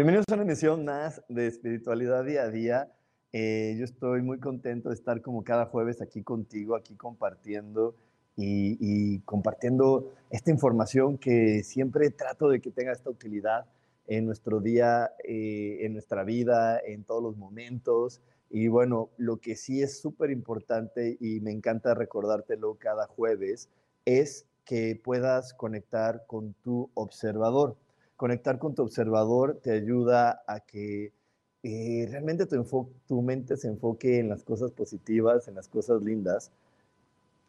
Bienvenidos a una emisión más de Espiritualidad Día a Día. Eh, yo estoy muy contento de estar como cada jueves aquí contigo, aquí compartiendo y, compartiendo esta información que siempre trato de que tenga esta utilidad en nuestro día, eh, en nuestra vida, en todos los momentos. Y bueno, lo que sí es súper importante y me encanta recordártelo cada jueves es que puedas conectar con tu observador conectar con tu observador te ayuda a que eh, realmente tu, mente se enfoque en las cosas positivas, en las cosas lindas.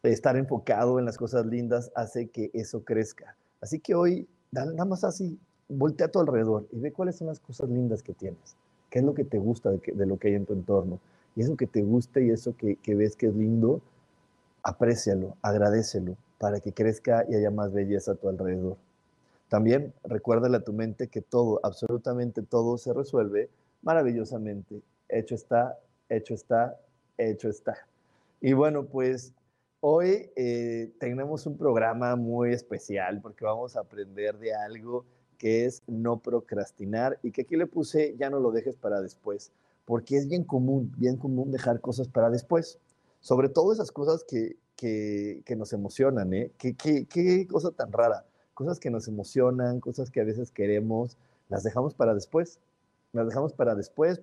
Estar enfocado en las cosas lindas hace que eso crezca. Así que hoy, nada más así, voltea a tu alrededor y ve cuáles son las cosas lindas que tienes. ¿Qué es lo que te gusta de, lo que hay en tu entorno? Y eso que te gusta y eso que, que ves que es lindo, aprécialo, agradecelo para que crezca y haya más belleza a tu alrededor. También recuérdale a tu mente que todo, absolutamente todo se resuelve maravillosamente. Hecho está, hecho está, hecho está. Y bueno, pues hoy eh, tenemos un programa muy especial porque vamos a aprender de algo que es no procrastinar y que aquí le puse ya no lo dejes para después, porque es bien común, bien común dejar cosas para después, sobre todo esas cosas que, que, que nos emocionan, ¿eh? ¿Qué, qué, qué cosa tan rara cosas que nos emocionan, cosas que a veces queremos, las dejamos para después. Las dejamos para después.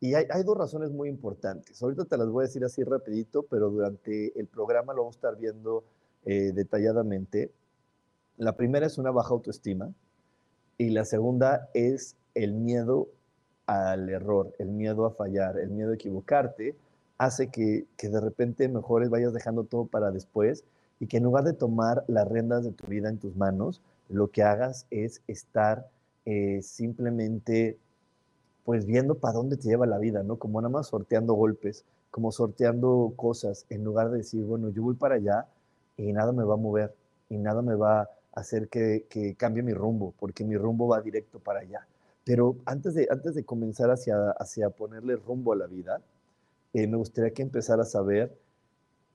Y hay, dos razones muy importantes. Ahorita te las voy a decir así rapidito, pero durante el programa lo vamos a estar viendo eh, detalladamente. La primera es una baja autoestima y la segunda es el miedo al error, el miedo a fallar, el miedo a equivocarte, hace que, que de repente mejores vayas dejando todo para después y que en lugar de tomar las riendas de tu vida en tus manos, lo que hagas es estar eh, simplemente pues viendo para dónde te lleva la vida, ¿no? Como nada más sorteando golpes, como sorteando cosas, en lugar de decir, bueno, yo voy para allá y nada me va a mover y nada me va a hacer que, cambie mi rumbo, porque mi rumbo va directo para allá. Pero antes de, antes de comenzar hacia, hacia ponerle rumbo a la vida, eh, me gustaría que empezaras a saber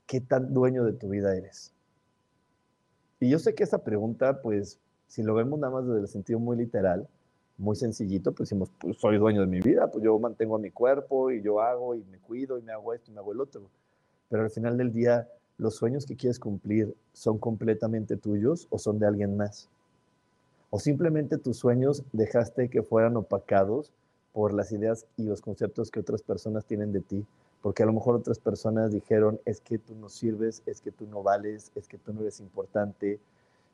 ¿qué tan dueño de tu vida eres? Y yo sé que esa pregunta, pues, si lo vemos nada más desde el sentido muy literal, muy sencillito, pues decimos, pues soy dueño de mi vida, pues yo mantengo a mi cuerpo y yo hago y me cuido y me hago esto y me hago el otro. Pero al final del día, los sueños que quieres cumplir son completamente tuyos o son de alguien más. O simplemente tus sueños dejaste que fueran opacados por las ideas y los conceptos que otras personas tienen de ti porque a lo mejor otras personas dijeron, es que tú no sirves, es que tú no vales, es que tú no eres importante,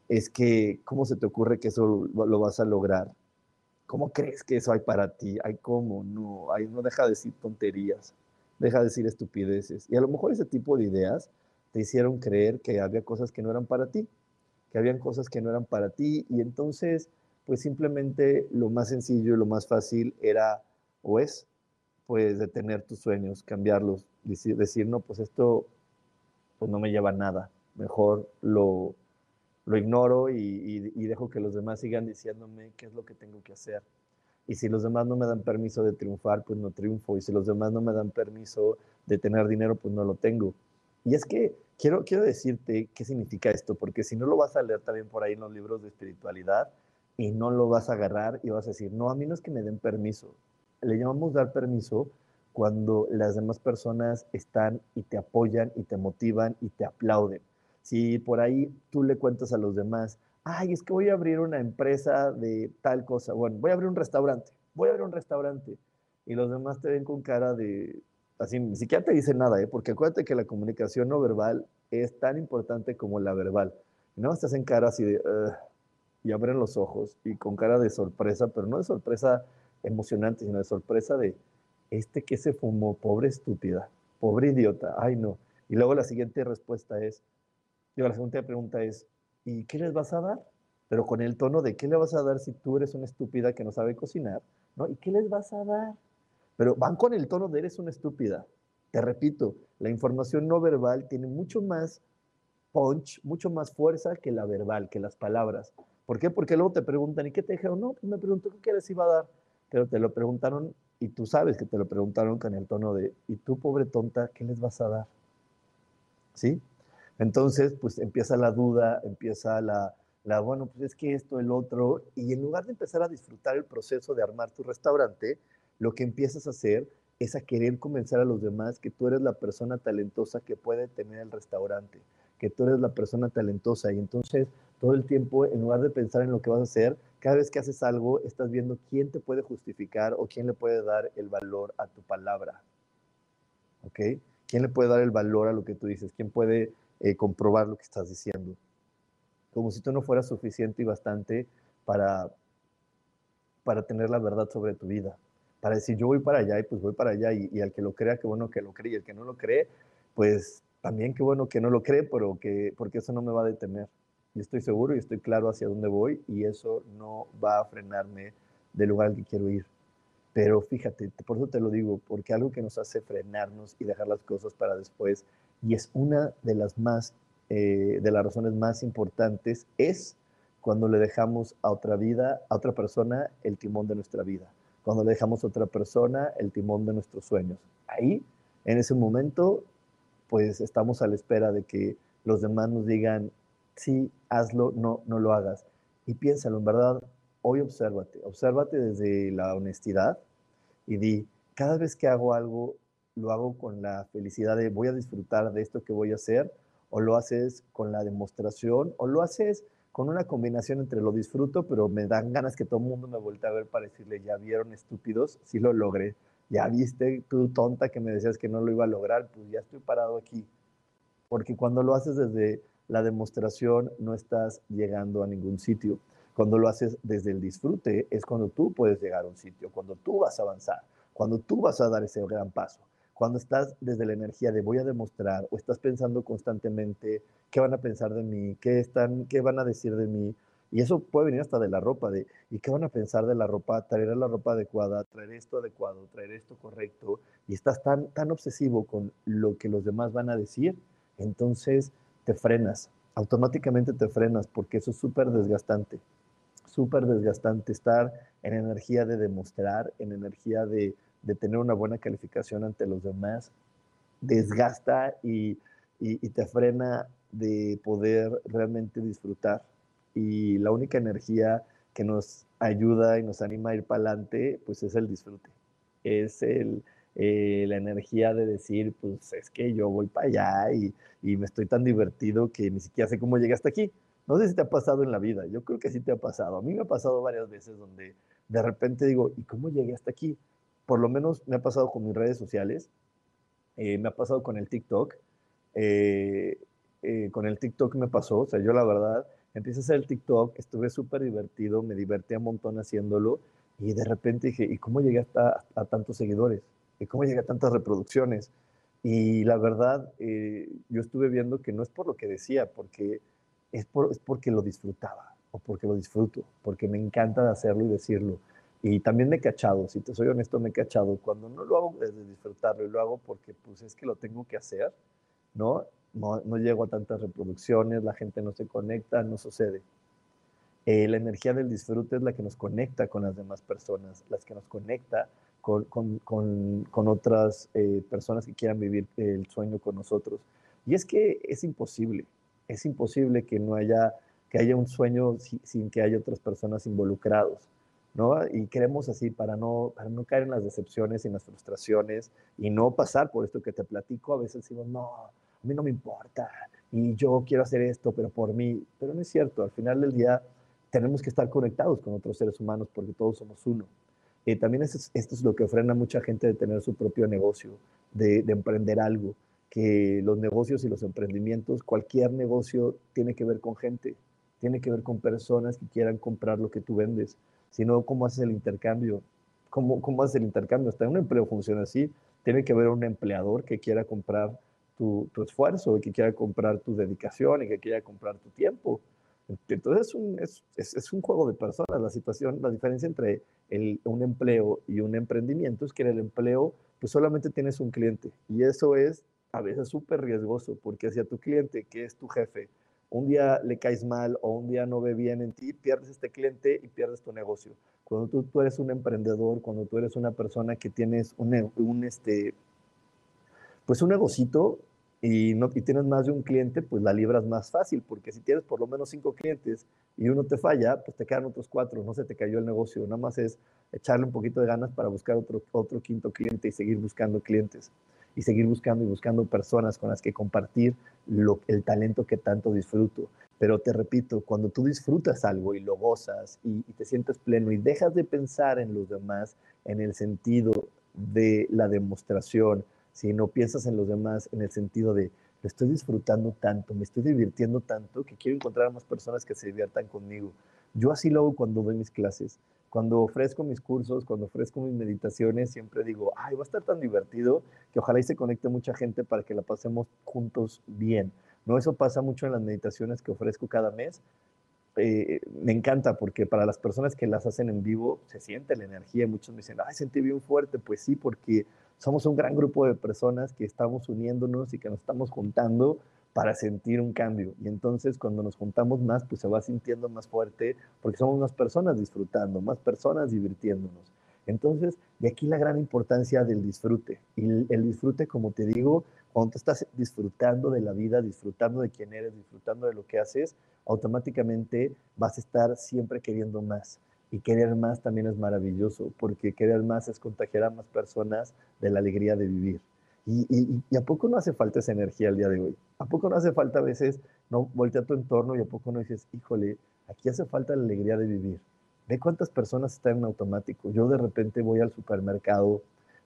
es que, ¿cómo se te ocurre que eso lo vas a lograr? ¿Cómo crees que eso hay para ti? Ay, ¿cómo? No, ay, no deja de decir tonterías, deja de decir estupideces. Y a lo mejor ese tipo de ideas te hicieron creer que había cosas que no eran para ti, que habían cosas que no eran para ti, y entonces, pues simplemente lo más sencillo y lo más fácil era o es pues detener tus sueños, cambiarlos, decir, decir, no, pues esto pues no me lleva a nada, mejor lo, lo ignoro y, dejo que los demás sigan diciéndome qué es lo que tengo que hacer. Y si los demás no me dan permiso de triunfar, pues no triunfo. Y si los demás no me dan permiso de tener dinero, pues no lo tengo. Y es que quiero, quiero decirte qué significa esto, porque si no lo vas a leer también por ahí en los libros de espiritualidad y no lo vas a agarrar y vas a decir, no, a mí no es que me den permiso, le llamamos dar permiso cuando las demás personas están y te apoyan y te motivan y te aplauden. Si por ahí tú le cuentas a los demás, ay, es que voy a abrir una empresa de tal cosa, bueno, voy a abrir un restaurante, voy a abrir un restaurante. y los demás te ven con cara de, así, ni siquiera te dicen nada, ¿eh? porque acuérdate que la comunicación no verbal es tan importante como la verbal. No estás en cara así de, y abren los ojos y con cara de sorpresa, pero no de sorpresa emocionante, sino de sorpresa de, este que se fumó, pobre estúpida, pobre idiota, ay no. Y luego la siguiente respuesta es, digo, la siguiente pregunta es, ¿y qué les vas a dar? Pero con el tono de, ¿qué le vas a dar si tú eres una estúpida que no sabe cocinar? ¿No? ¿Y qué les vas a dar? Pero van con el tono de eres una estúpida. Te repito, la información no verbal tiene mucho más punch, mucho más fuerza que la verbal, que las palabras. ¿Por qué? Porque luego te preguntan, ¿y qué te dijeron? No, pues me preguntó qué les iba a dar. Pero te lo preguntaron y tú sabes que te lo preguntaron con el tono de, ¿y tú, pobre tonta, qué les vas a dar? ¿Sí? Entonces, pues empieza la duda, empieza la, la, bueno, pues es que esto, el otro, y en lugar de empezar a disfrutar el proceso de armar tu restaurante, lo que empiezas a hacer es a querer convencer a los demás que tú eres la persona talentosa que puede tener el restaurante, que tú eres la persona talentosa. Y entonces, todo el tiempo, en lugar de pensar en lo que vas a hacer, cada vez que haces algo, estás viendo quién te puede justificar o quién le puede dar el valor a tu palabra. ¿Ok? ¿Quién le puede dar el valor a lo que tú dices? ¿Quién puede eh, comprobar lo que estás diciendo? Como si tú no fueras suficiente y bastante para, para tener la verdad sobre tu vida. Para decir, yo voy para allá y pues voy para allá. Y, al que lo crea, qué bueno que lo cree. Y el que no lo cree, pues también qué bueno que no lo cree, pero que, porque eso no me va a detener y estoy seguro y estoy claro hacia dónde voy y eso no va a frenarme del lugar al que quiero ir. Pero fíjate, por eso te lo digo, porque algo que nos hace frenarnos y dejar las cosas para después, y es una de las más, eh, de las razones más importantes, es cuando le dejamos a otra vida, a otra persona, el timón de nuestra vida. Cuando le dejamos a otra persona el timón de nuestros sueños. Ahí, en ese momento, pues estamos a la espera de que los demás nos digan, sí, hazlo, no, no lo hagas. Y piénsalo, en verdad, hoy obsérvate, obsérvate desde la honestidad y di, cada vez que hago algo, lo hago con la felicidad de voy a disfrutar de esto que voy a hacer, o lo haces con la demostración, o lo haces con una combinación entre lo disfruto, pero me dan ganas que todo el mundo me vuelva a ver para decirle, ya vieron estúpidos, sí lo logré, ya viste tú tonta que me decías que no lo iba a lograr, pues ya estoy parado aquí. Porque cuando lo haces desde la demostración no estás llegando a ningún sitio. Cuando lo haces desde el disfrute es cuando tú puedes llegar a un sitio, cuando tú vas a avanzar, cuando tú vas a dar ese gran paso. Cuando estás desde la energía de voy a demostrar o estás pensando constantemente qué van a pensar de mí, qué, están, qué van a decir de mí, y eso puede venir hasta de la ropa, de ¿y qué van a pensar de la ropa? Traer la ropa adecuada, traer esto adecuado, traer esto correcto, y estás tan, tan obsesivo con lo que los demás van a decir, entonces te frenas, automáticamente te frenas porque eso es súper desgastante, súper desgastante estar en energía de demostrar, en energía de, tener una buena calificación ante los demás, desgasta y, y te frena de poder realmente disfrutar. Y la única energía que nos ayuda y nos anima a ir para adelante, pues es el disfrute. Es el, eh, la energía de decir, pues es que yo voy para allá y, y, me estoy tan divertido que ni siquiera sé cómo llegué hasta aquí. No sé si te ha pasado en la vida, yo creo que sí te ha pasado. A mí me ha pasado varias veces donde de repente digo, ¿y cómo llegué hasta aquí? Por lo menos me ha pasado con mis redes sociales, eh, me ha pasado con el TikTok. Eh, con el TikTok me pasó, o sea, yo la verdad, empecé a hacer el TikTok, estuve súper divertido, me divertí un montón haciéndolo y de repente dije, ¿y cómo llegué hasta a tantos seguidores? Cómo llega a tantas reproducciones. Y la verdad, eh, yo estuve viendo que no es por lo que decía, porque es, por, es porque lo disfrutaba o porque lo disfruto, porque me encanta hacerlo y decirlo. Y también me he cachado, si te soy honesto, me he cachado. Cuando no lo hago desde disfrutarlo y lo hago porque pues es que lo tengo que hacer, ¿no? No, no llego a tantas reproducciones, la gente no se conecta, no sucede. Eh, la energía del disfrute es la que nos conecta con las demás personas, las que nos conecta con, con, con, otras eh, personas que quieran vivir el sueño con nosotros. Y es que es imposible, es imposible que no haya, que haya un sueño sin, que haya otras personas involucrados. ¿no? Y queremos así para no, para no caer en las decepciones y en las frustraciones y no pasar por esto que te platico. A veces decimos, no, a mí no me importa y yo quiero hacer esto, pero por mí. Pero no es cierto, al final del día tenemos que estar conectados con otros seres humanos porque todos somos uno. Eh, también esto es, lo que frena a mucha gente de tener su propio negocio, de, de emprender algo, que los negocios y los emprendimientos, cualquier negocio tiene que ver con gente, tiene que ver con personas que quieran comprar lo que tú vendes, sino cómo haces el intercambio, cómo, cómo haces el intercambio. Hasta un empleo funciona así, tiene que haber un empleador que quiera comprar tu, tu esfuerzo, que quiera comprar tu dedicación y que quiera comprar tu tiempo. Entonces es un, es, es, un juego de personas. La situación, la diferencia entre el, un empleo y un emprendimiento es que en el empleo pues solamente tienes un cliente y eso es a veces súper riesgoso porque hacia tu cliente, que es tu jefe, un día le caes mal o un día no ve bien en ti, pierdes este cliente y pierdes tu negocio. Cuando tú, tú eres un emprendedor, cuando tú eres una persona que tienes un, un este, pues un negocito, y, no, y tienes más de un cliente, pues la libras más fácil, porque si tienes por lo menos cinco clientes y uno te falla, pues te quedan otros cuatro, no se te cayó el negocio, nada más es echarle un poquito de ganas para buscar otro, otro quinto cliente y seguir buscando clientes y seguir buscando y buscando personas con las que compartir lo, el talento que tanto disfruto. Pero te repito, cuando tú disfrutas algo y lo gozas y, y te sientes pleno y dejas de pensar en los demás en el sentido de la demostración, si no piensas en los demás en el sentido de, lo estoy disfrutando tanto, me estoy divirtiendo tanto que quiero encontrar a más personas que se diviertan conmigo. Yo así lo hago cuando doy mis clases. Cuando ofrezco mis cursos, cuando ofrezco mis meditaciones, siempre digo, ay, va a estar tan divertido que ojalá y se conecte mucha gente para que la pasemos juntos bien. No, eso pasa mucho en las meditaciones que ofrezco cada mes. Eh, me encanta porque para las personas que las hacen en vivo se siente la energía. Muchos me dicen, ay, sentí bien fuerte. Pues sí, porque somos un gran grupo de personas que estamos uniéndonos y que nos estamos juntando para sentir un cambio. Y entonces cuando nos juntamos más, pues se va sintiendo más fuerte porque somos más personas disfrutando, más personas divirtiéndonos. Entonces, de aquí la gran importancia del disfrute. Y el, disfrute, como te digo, cuando estás disfrutando de la vida, disfrutando de quién eres, disfrutando de lo que haces, automáticamente vas a estar siempre queriendo más. Y querer más también es maravilloso, porque querer más es contagiar a más personas de la alegría de vivir. Y, a poco no hace falta esa energía al día de hoy. ¿A poco no hace falta a veces no voltear tu entorno y a poco no dices, híjole, aquí hace falta la alegría de vivir? Ve cuántas personas están en automático. Yo de repente voy al supermercado,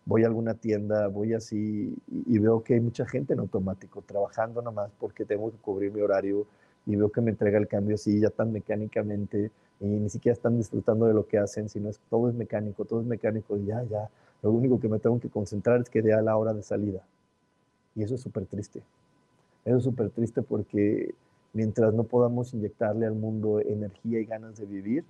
voy a alguna tienda, voy así y, veo que hay mucha gente en automático, trabajando nada más porque tengo que cubrir mi horario y veo que me entrega el cambio así ya tan mecánicamente y ni siquiera están disfrutando de lo que hacen, sino es todo es mecánico, todo es mecánico y ya, ya, lo único que me tengo que concentrar es que dé a la hora de salida. Y eso es súper triste. Eso es súper triste porque mientras no podamos inyectarle al mundo energía y ganas de vivir,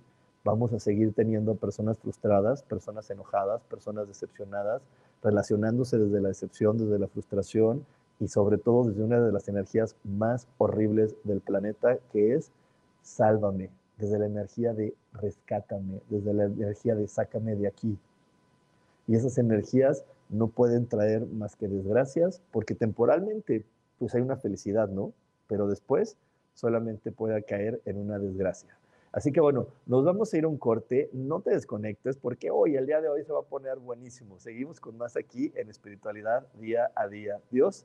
vamos a seguir teniendo personas frustradas, personas enojadas, personas decepcionadas, relacionándose desde la decepción, desde la frustración y sobre todo desde una de las energías más horribles del planeta, que es sálvame, desde la energía de rescátame, desde la energía de sácame de aquí. Y esas energías no pueden traer más que desgracias, porque temporalmente pues hay una felicidad, ¿no? Pero después solamente puede caer en una desgracia. Así que bueno, nos vamos a ir a un corte, no te desconectes porque hoy, el día de hoy se va a poner buenísimo. Seguimos con más aquí en espiritualidad día a día. Dios,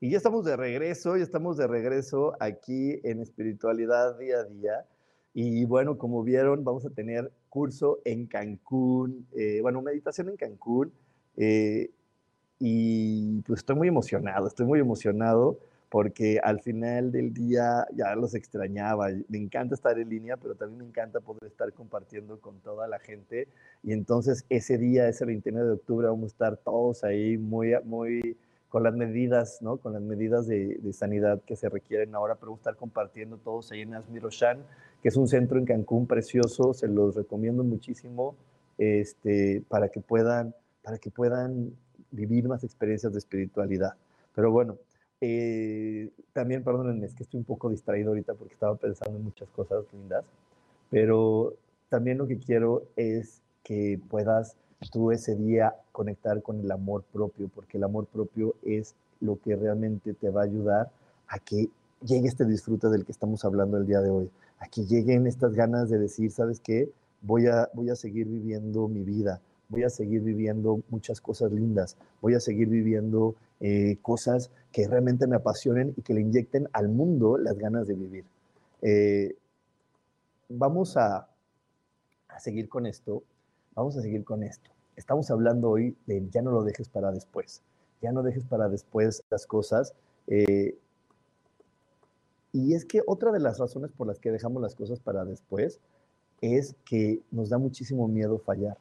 Y ya estamos de regreso, ya estamos de regreso aquí en espiritualidad día a día. Y bueno, como vieron, vamos a tener curso en Cancún, eh, bueno, meditación en Cancún. Eh, y pues estoy muy emocionado, estoy muy emocionado porque al final del día ya los extrañaba. Me encanta estar en línea, pero también me encanta poder estar compartiendo con toda la gente. Y entonces ese día, ese 29 de octubre, vamos a estar todos ahí muy, muy con las medidas, ¿no? Con las medidas de, sanidad que se requieren ahora, pero estar compartiendo todos ahí en Asmiroshan, que es un centro en Cancún precioso, se los recomiendo muchísimo, este, para que puedan, para que puedan vivir más experiencias de espiritualidad. Pero bueno, eh, también, perdónenme, es que estoy un poco distraído ahorita porque estaba pensando en muchas cosas lindas, pero también lo que quiero es que puedas tú ese día conectar con el amor propio, porque el amor propio es lo que realmente te va a ayudar a que llegue este disfrute del que estamos hablando el día de hoy, a que lleguen estas ganas de decir, ¿sabes qué? Voy a, voy a seguir viviendo mi vida, voy a seguir viviendo muchas cosas lindas, voy a seguir viviendo eh, cosas que realmente me apasionen y que le inyecten al mundo las ganas de vivir. Eh, vamos a, a seguir con esto Vamos a seguir con esto. Estamos hablando hoy de ya no lo dejes para después. Ya no dejes para después las cosas. Eh, y es que otra de las razones por las que dejamos las cosas para después es que nos da muchísimo miedo fallar.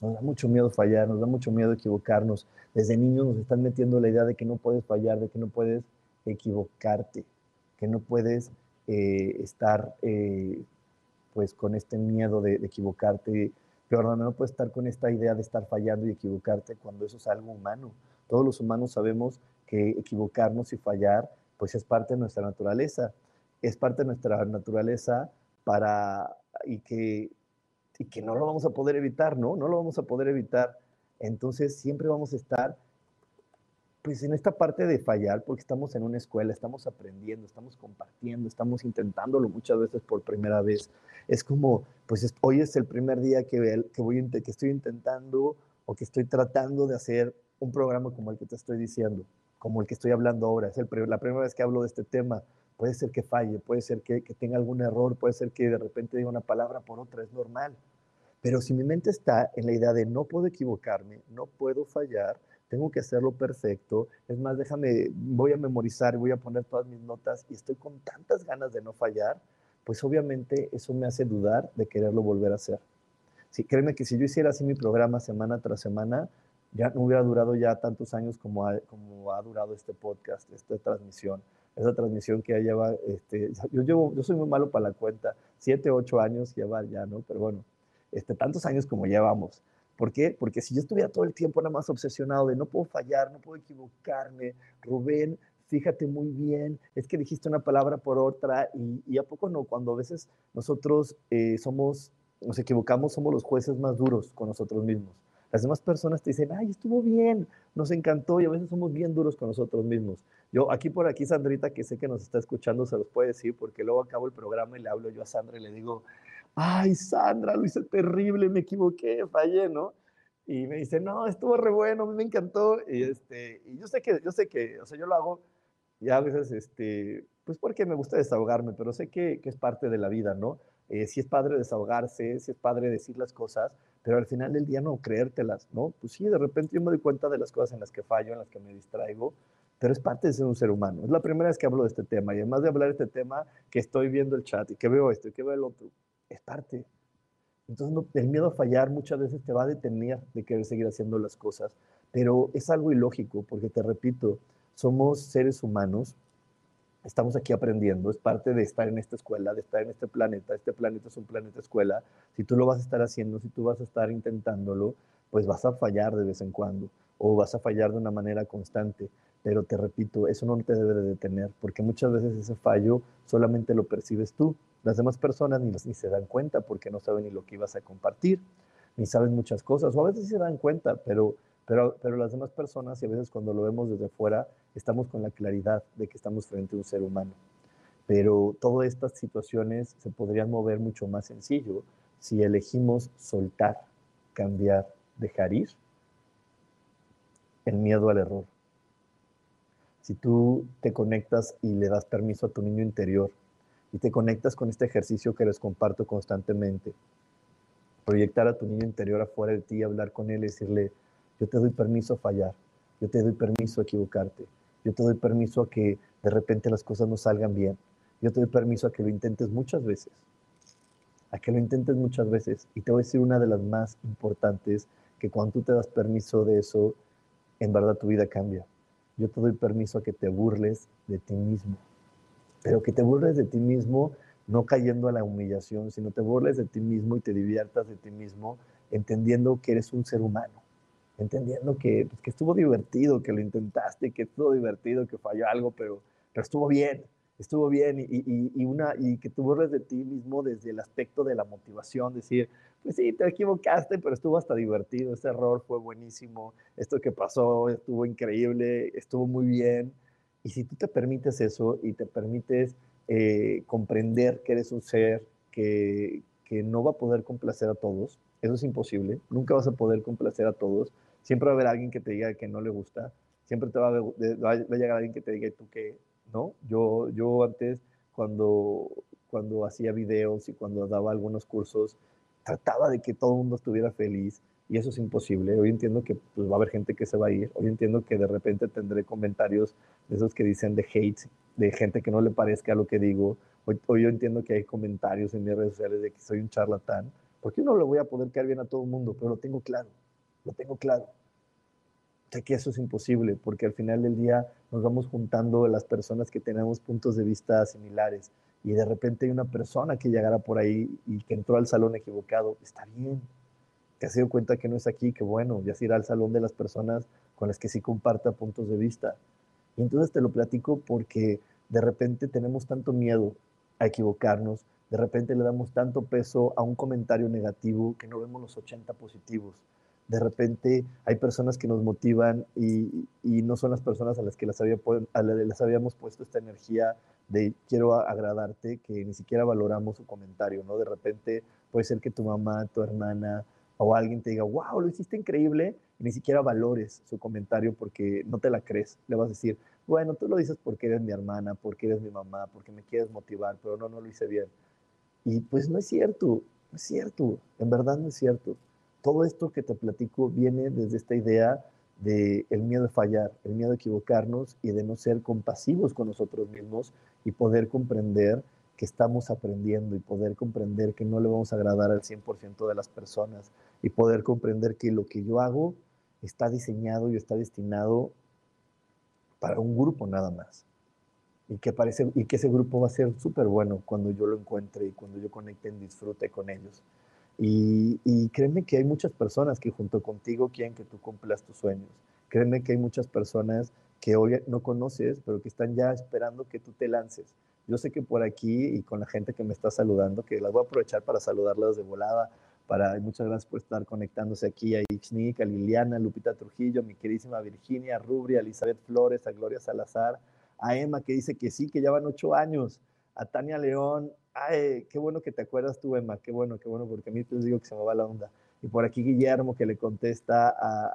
Nos da mucho miedo fallar, nos da mucho miedo equivocarnos. Desde niños nos están metiendo la idea de que no puedes fallar, de que no puedes equivocarte, que no puedes eh, estar eh, pues con este miedo de, de equivocarte, pero no puedes estar con esta idea de estar fallando y equivocarte cuando eso es algo humano. Todos los humanos sabemos que equivocarnos y fallar, pues es parte de nuestra naturaleza. Es parte de nuestra naturaleza para, y que, y que no lo vamos a poder evitar, ¿no? No lo vamos a poder evitar. Entonces siempre vamos a estar pues en esta parte de fallar, porque estamos en una escuela, estamos aprendiendo, estamos compartiendo, estamos intentándolo muchas veces por primera vez. Es como, pues hoy es el primer día que, voy, que estoy intentando o que estoy tratando de hacer un programa como el que te estoy diciendo, como el que estoy hablando ahora. Es la primera vez que hablo de este tema. Puede ser que falle, puede ser que, que tenga algún error, puede ser que de repente diga una palabra por otra, es normal. Pero si mi mente está en la idea de no puedo equivocarme, no puedo fallar, tengo que hacerlo perfecto. Es más, déjame, voy a memorizar, voy a poner todas mis notas y estoy con tantas ganas de no fallar, pues obviamente eso me hace dudar de quererlo volver a hacer. Sí, créeme que si yo hiciera así mi programa semana tras semana, ya no hubiera durado ya tantos años como ha, como ha durado este podcast, esta transmisión. Esa transmisión que ya lleva, este, yo, llevo, yo soy muy malo para la cuenta, siete, ocho años lleva ya, ¿no? Pero bueno, este, tantos años como llevamos. ¿Por qué? Porque si yo estuviera todo el tiempo nada más obsesionado de no puedo fallar, no puedo equivocarme, Rubén, fíjate muy bien, es que dijiste una palabra por otra y, a poco no, cuando a veces nosotros eh, somos, nos equivocamos, somos los jueces más duros con nosotros mismos. Las demás personas te dicen, ay, estuvo bien, nos encantó y a veces somos bien duros con nosotros mismos. Yo aquí por aquí, Sandrita, que sé que nos está escuchando, se los puede decir porque luego acabo el programa y le hablo yo a Sandra y le digo, ay, Sandra, lo hice terrible, me equivoqué, fallé, ¿no? Y me dice, no, estuvo re bueno, me encantó. Y, este, y yo sé que, yo sé que, o sea, yo lo hago ya a veces, este, pues porque me gusta desahogarme, pero sé que, que es parte de la vida, ¿no? Eh, si es padre desahogarse, si es padre decir las cosas, pero al final del día no creértelas, ¿no? Pues sí, de repente yo me doy cuenta de las cosas en las que fallo, en las que me distraigo, pero es parte de ser un ser humano. Es la primera vez que hablo de este tema y además de hablar de este tema, que estoy viendo el chat y que veo esto y que veo el otro, es parte. Entonces el miedo a fallar muchas veces te va a detener de querer seguir haciendo las cosas, pero es algo ilógico porque te repito, somos seres humanos, estamos aquí aprendiendo, es parte de estar en esta escuela, de estar en este planeta, este planeta es un planeta escuela, si tú lo vas a estar haciendo, si tú vas a estar intentándolo, pues vas a fallar de vez en cuando o vas a fallar de una manera constante, pero te repito, eso no te debe de detener, porque muchas veces ese fallo solamente lo percibes tú. Las demás personas ni, se dan cuenta porque no saben ni lo que ibas a compartir, ni saben muchas cosas, o a veces se dan cuenta, pero, pero, pero las demás personas, y a veces cuando lo vemos desde fuera, estamos con la claridad de que estamos frente a un ser humano. Pero todas estas situaciones se podrían mover mucho más sencillo si elegimos soltar, cambiar, dejar ir el miedo al error. Si tú te conectas y le das permiso a tu niño interior y te conectas con este ejercicio que les comparto constantemente, proyectar a tu niño interior afuera de ti, hablar con él decirle, yo te doy permiso a fallar, yo te doy permiso a equivocarte, yo te doy permiso a que de repente las cosas no salgan bien, yo te doy permiso a que lo intentes muchas veces, a que lo intentes muchas veces. Y te voy a decir una de las más importantes, que cuando tú te das permiso de eso, en verdad tu vida cambia. Yo te doy permiso a que te burles de ti mismo, pero que te burles de ti mismo no cayendo a la humillación, sino te burles de ti mismo y te diviertas de ti mismo, entendiendo que eres un ser humano, entendiendo que, pues, que estuvo divertido, que lo intentaste, que estuvo divertido, que falló algo, pero, pero estuvo bien, estuvo bien y, y, una, y que tú burles de ti mismo desde el aspecto de la motivación, decir, pues sí, te equivocaste, pero estuvo hasta divertido, ese error fue buenísimo, esto que pasó estuvo increíble, estuvo muy bien. Y si tú te permites eso y te permites eh, comprender que eres un ser que, que no va a poder complacer a todos, eso es imposible, nunca vas a poder complacer a todos, siempre va a haber alguien que te diga que no le gusta, siempre te va a, a llegar alguien que te diga tú que no. Yo, yo antes, cuando, cuando hacía videos y cuando daba algunos cursos, trataba de que todo el mundo estuviera feliz y eso es imposible. Hoy entiendo que pues, va a haber gente que se va a ir. Hoy entiendo que de repente tendré comentarios de esos que dicen de hate, de gente que no le parezca lo que digo. Hoy, hoy yo entiendo que hay comentarios en mis redes sociales de que soy un charlatán, porque no le voy a poder caer bien a todo el mundo, pero lo tengo claro, lo tengo claro. Sé que eso es imposible, porque al final del día nos vamos juntando las personas que tenemos puntos de vista similares y de repente hay una persona que llegara por ahí y que entró al salón equivocado, está bien. Te has dado cuenta que no es aquí, que bueno, ya se irá al salón de las personas con las que sí comparta puntos de vista. Y entonces te lo platico porque de repente tenemos tanto miedo a equivocarnos, de repente le damos tanto peso a un comentario negativo que no vemos los 80 positivos. De repente hay personas que nos motivan y, y no son las personas a las que las, había, a las habíamos puesto esta energía de quiero agradarte, que ni siquiera valoramos su comentario, ¿no? De repente puede ser que tu mamá, tu hermana o alguien te diga, wow, lo hiciste increíble, y ni siquiera valores su comentario porque no te la crees. Le vas a decir, bueno, tú lo dices porque eres mi hermana, porque eres mi mamá, porque me quieres motivar, pero no, no lo hice bien. Y pues no es cierto, no es cierto, en verdad no es cierto. Todo esto que te platico viene desde esta idea de el miedo de fallar, el miedo de equivocarnos y de no ser compasivos con nosotros mismos y poder comprender que estamos aprendiendo y poder comprender que no le vamos a agradar al 100% de las personas y poder comprender que lo que yo hago está diseñado y está destinado para un grupo nada más. Y que, parece, y que ese grupo va a ser súper bueno cuando yo lo encuentre y cuando yo conecte y disfrute con ellos. Y, y, créeme que hay muchas personas que junto contigo quieren que tú cumplas tus sueños. Créeme que hay muchas personas que hoy no conoces, pero que están ya esperando que tú te lances. Yo sé que por aquí y con la gente que me está saludando, que las voy a aprovechar para saludarlas de volada, para muchas gracias por estar conectándose aquí a Ixnic, a Liliana, Lupita Trujillo, mi queridísima Virginia, a Elizabeth Flores, a Gloria Salazar, a Emma que dice que sí, que ya van ocho años, a Tania León, ay, qué bueno que te acuerdas tú, Emma, qué bueno, qué bueno, porque a mí te digo que se me va la onda. Y por aquí Guillermo que le contesta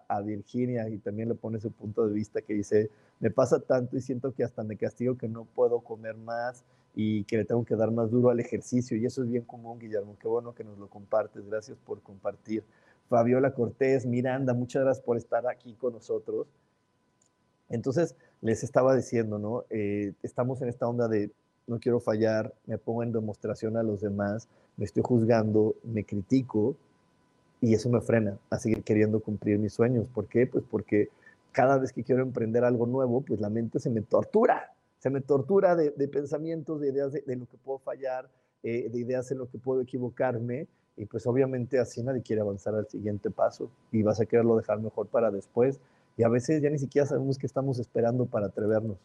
a, Virginia y también le pone su punto de vista que dice, me pasa tanto y siento que hasta me castigo que no puedo comer más y que le tengo que dar más duro al ejercicio. Y eso es bien común, Guillermo. Qué bueno que nos lo compartes. Gracias por compartir. Fabiola Cortés, Miranda, muchas gracias por estar aquí con nosotros. Entonces, les estaba diciendo, ¿no? Eh, estamos en esta onda de no quiero fallar, me pongo en demostración a los demás, me estoy juzgando, me critico y eso me frena a seguir queriendo cumplir mis sueños. ¿Por qué? Pues porque cada vez que quiero emprender algo nuevo, pues la mente se me tortura, se me tortura de, pensamientos, de ideas de, lo que puedo fallar, eh, de ideas en lo que puedo equivocarme y pues obviamente así nadie quiere avanzar al siguiente paso y vas a quererlo dejar mejor para después Y a veces ya ni siquiera sabemos qué estamos esperando para atrevernos.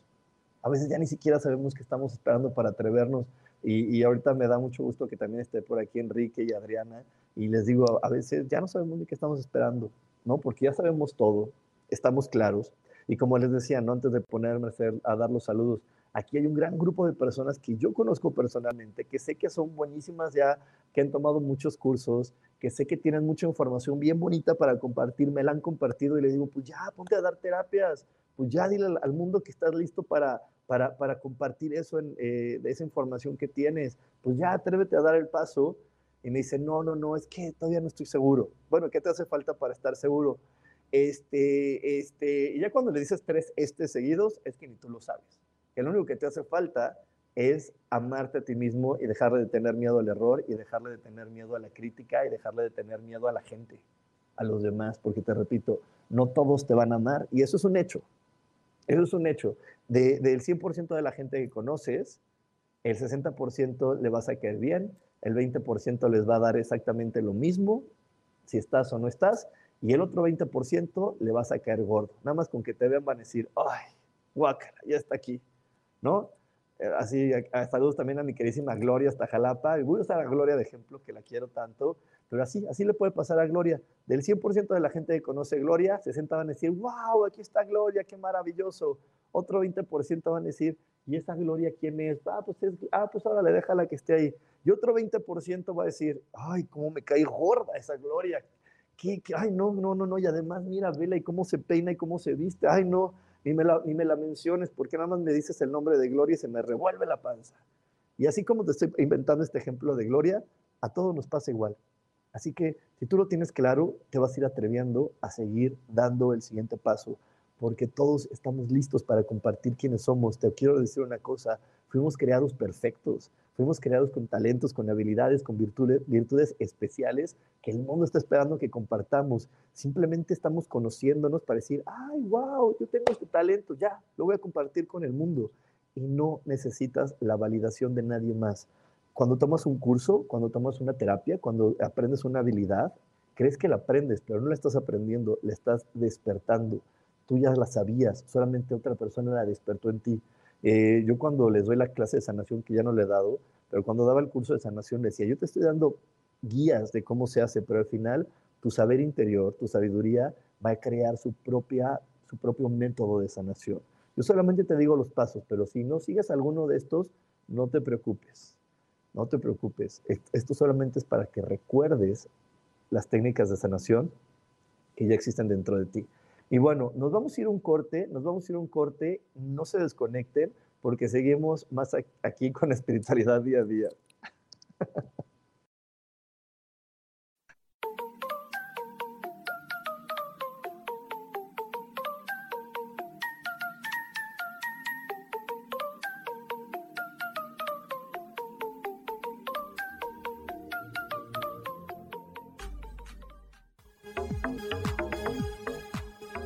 A veces ya ni siquiera sabemos qué estamos esperando para atrevernos. Y, y ahorita me da mucho gusto que también esté por aquí Enrique y Adriana. Y les digo, a veces ya no sabemos ni qué estamos esperando, ¿no? Porque ya sabemos todo, estamos claros. Y como les decía, ¿no? antes de ponerme a, a dar los saludos, aquí hay un gran grupo de personas que yo conozco personalmente, que sé que son buenísimas ya, que han tomado muchos cursos, que sé que tienen mucha información bien bonita para compartir, me la han compartido y les digo, pues ya, ponte a dar terapias, pues ya dile al, mundo que estás listo para, para, para compartir eso, eh, esa información que tienes, pues ya atrévete a dar el paso. Y me dice, no, no, no, es que todavía no estoy seguro. Bueno, ¿qué te hace falta para estar seguro? Este, este, y ya cuando le dices tres este seguidos, es que ni tú lo sabes. Que lo único que te hace falta es amarte a ti mismo y dejarle de tener miedo al error y dejarle de tener miedo a la crítica y dejarle de tener miedo a la gente, a los demás, porque te repito, no todos te van a amar y eso es un hecho. Eso es un hecho. De, del 100% de la gente que conoces, el 60% le vas a caer bien, el 20% les va a dar exactamente lo mismo, si estás o no estás, y el otro 20% le vas a caer gordo. Nada más con que te vean van a decir, ay, guácala, ya está aquí, ¿no? Eh, así, saludos también a mi queridísima Gloria hasta Jalapa. Y voy a usar a Gloria de ejemplo, que la quiero tanto. Pero así, así le puede pasar a Gloria. Del 100% de la gente que conoce Gloria, 60 van a decir, wow, aquí está Gloria, qué maravilloso. Otro 20% van a decir, ¿y esa Gloria quién es? Ah, pues, es, ah, pues ahora le déjala que esté ahí. Y otro 20% va a decir, ay, cómo me cae gorda esa Gloria. ¿Qué, Ay, no, no, no, no. Y además, mira, vela y cómo se peina y cómo se viste. Ay, no, ni me, la, ni me la menciones porque nada más me dices el nombre de Gloria y se me revuelve la panza. Y así como te estoy inventando este ejemplo de Gloria, a todos nos pasa igual. Así que si tú lo tienes claro, te vas a ir atreviendo a seguir dando el siguiente paso, porque todos estamos listos para compartir quiénes somos. Te quiero decir una cosa, fuimos creados perfectos, fuimos creados con talentos, con habilidades, con virtudes, virtudes especiales que el mundo está esperando que compartamos. Simplemente estamos conociéndonos para decir, ay, wow, yo tengo este talento, ya, lo voy a compartir con el mundo. Y no necesitas la validación de nadie más. Cuando tomas un curso, cuando tomas una terapia, cuando aprendes una habilidad, crees que la aprendes, pero no la estás aprendiendo, la estás despertando. Tú ya la sabías, solamente otra persona la despertó en ti. Eh, yo cuando les doy la clase de sanación, que ya no le he dado, pero cuando daba el curso de sanación decía, yo te estoy dando guías de cómo se hace, pero al final tu saber interior, tu sabiduría va a crear su, propia, su propio método de sanación. Yo solamente te digo los pasos, pero si no sigues alguno de estos, no te preocupes, no te preocupes. Esto solamente es para que recuerdes las técnicas de sanación que ya existen dentro de ti. Y bueno, nos vamos a ir un corte, nos vamos a ir un corte, no se desconecten porque seguimos más aquí con espiritualidad día a día.